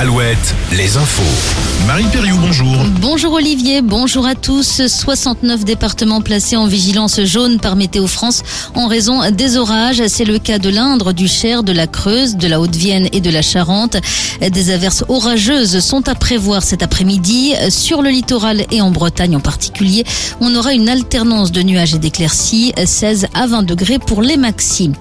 Alouette, les infos. Marie Perriou, bonjour. Bonjour Olivier, bonjour à tous. 69 départements placés en vigilance jaune par Météo France en raison des orages. C'est le cas de l'Indre, du Cher, de la Creuse, de la Haute-Vienne et de la Charente. Des averses orageuses sont à prévoir cet après-midi. Sur le littoral et en Bretagne en particulier, on aura une alternance de nuages et d'éclaircies, 16 à 20 degrés pour les maxi.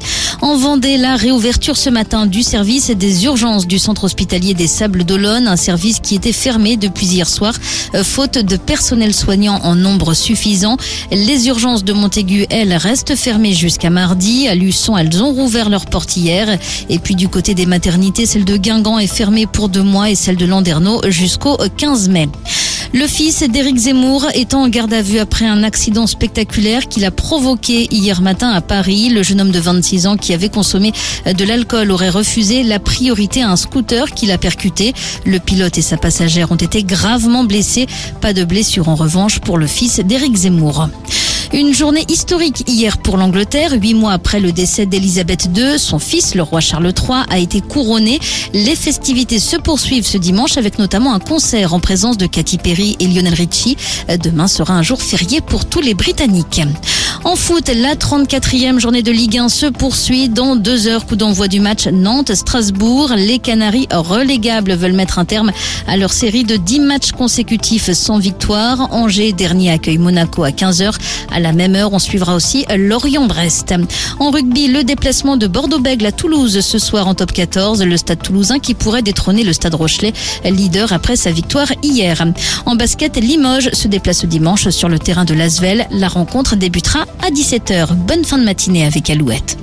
En Vendée, la réouverture ce matin du service des urgences du centre hospitalier des Sables d'Olonne, un service qui était fermé depuis hier soir, euh, faute de personnel soignant en nombre suffisant. Les urgences de Montaigu, elles, restent fermées jusqu'à mardi. À Luçon, elles ont rouvert leurs portes hier. Et puis du côté des maternités, celle de Guingamp est fermée pour deux mois et celle de Landerneau jusqu'au 15 mai. Le fils d'Éric Zemmour est en garde à vue après un accident spectaculaire qu'il a provoqué hier matin à Paris. Le jeune homme de 26 ans qui avait consommé de l'alcool aurait refusé la priorité à un scooter qu'il a percuté. Le pilote et sa passagère ont été gravement blessés. Pas de blessure en revanche pour le fils d'Éric Zemmour. Une journée historique hier pour l'Angleterre. Huit mois après le décès d'Elisabeth II, son fils, le roi Charles III, a été couronné. Les festivités se poursuivent ce dimanche avec notamment un concert en présence de Katy Perry et Lionel Richie. Demain sera un jour férié pour tous les Britanniques. En foot, la 34e journée de Ligue 1 se poursuit. Dans deux heures, coup d'envoi du match Nantes-Strasbourg. Les Canaries relégables veulent mettre un terme à leur série de 10 matchs consécutifs sans victoire. Angers, dernier, accueille Monaco à 15h. À la même heure, on suivra aussi Lorient-Brest. En rugby, le déplacement de Bordeaux-Bègle à Toulouse ce soir en top 14. Le stade toulousain qui pourrait détrôner le stade Rochelet, leader après sa victoire hier. En basket, Limoges se déplace dimanche sur le terrain de Lasvel. La rencontre débutera à 17h. Bonne fin de matinée avec Alouette.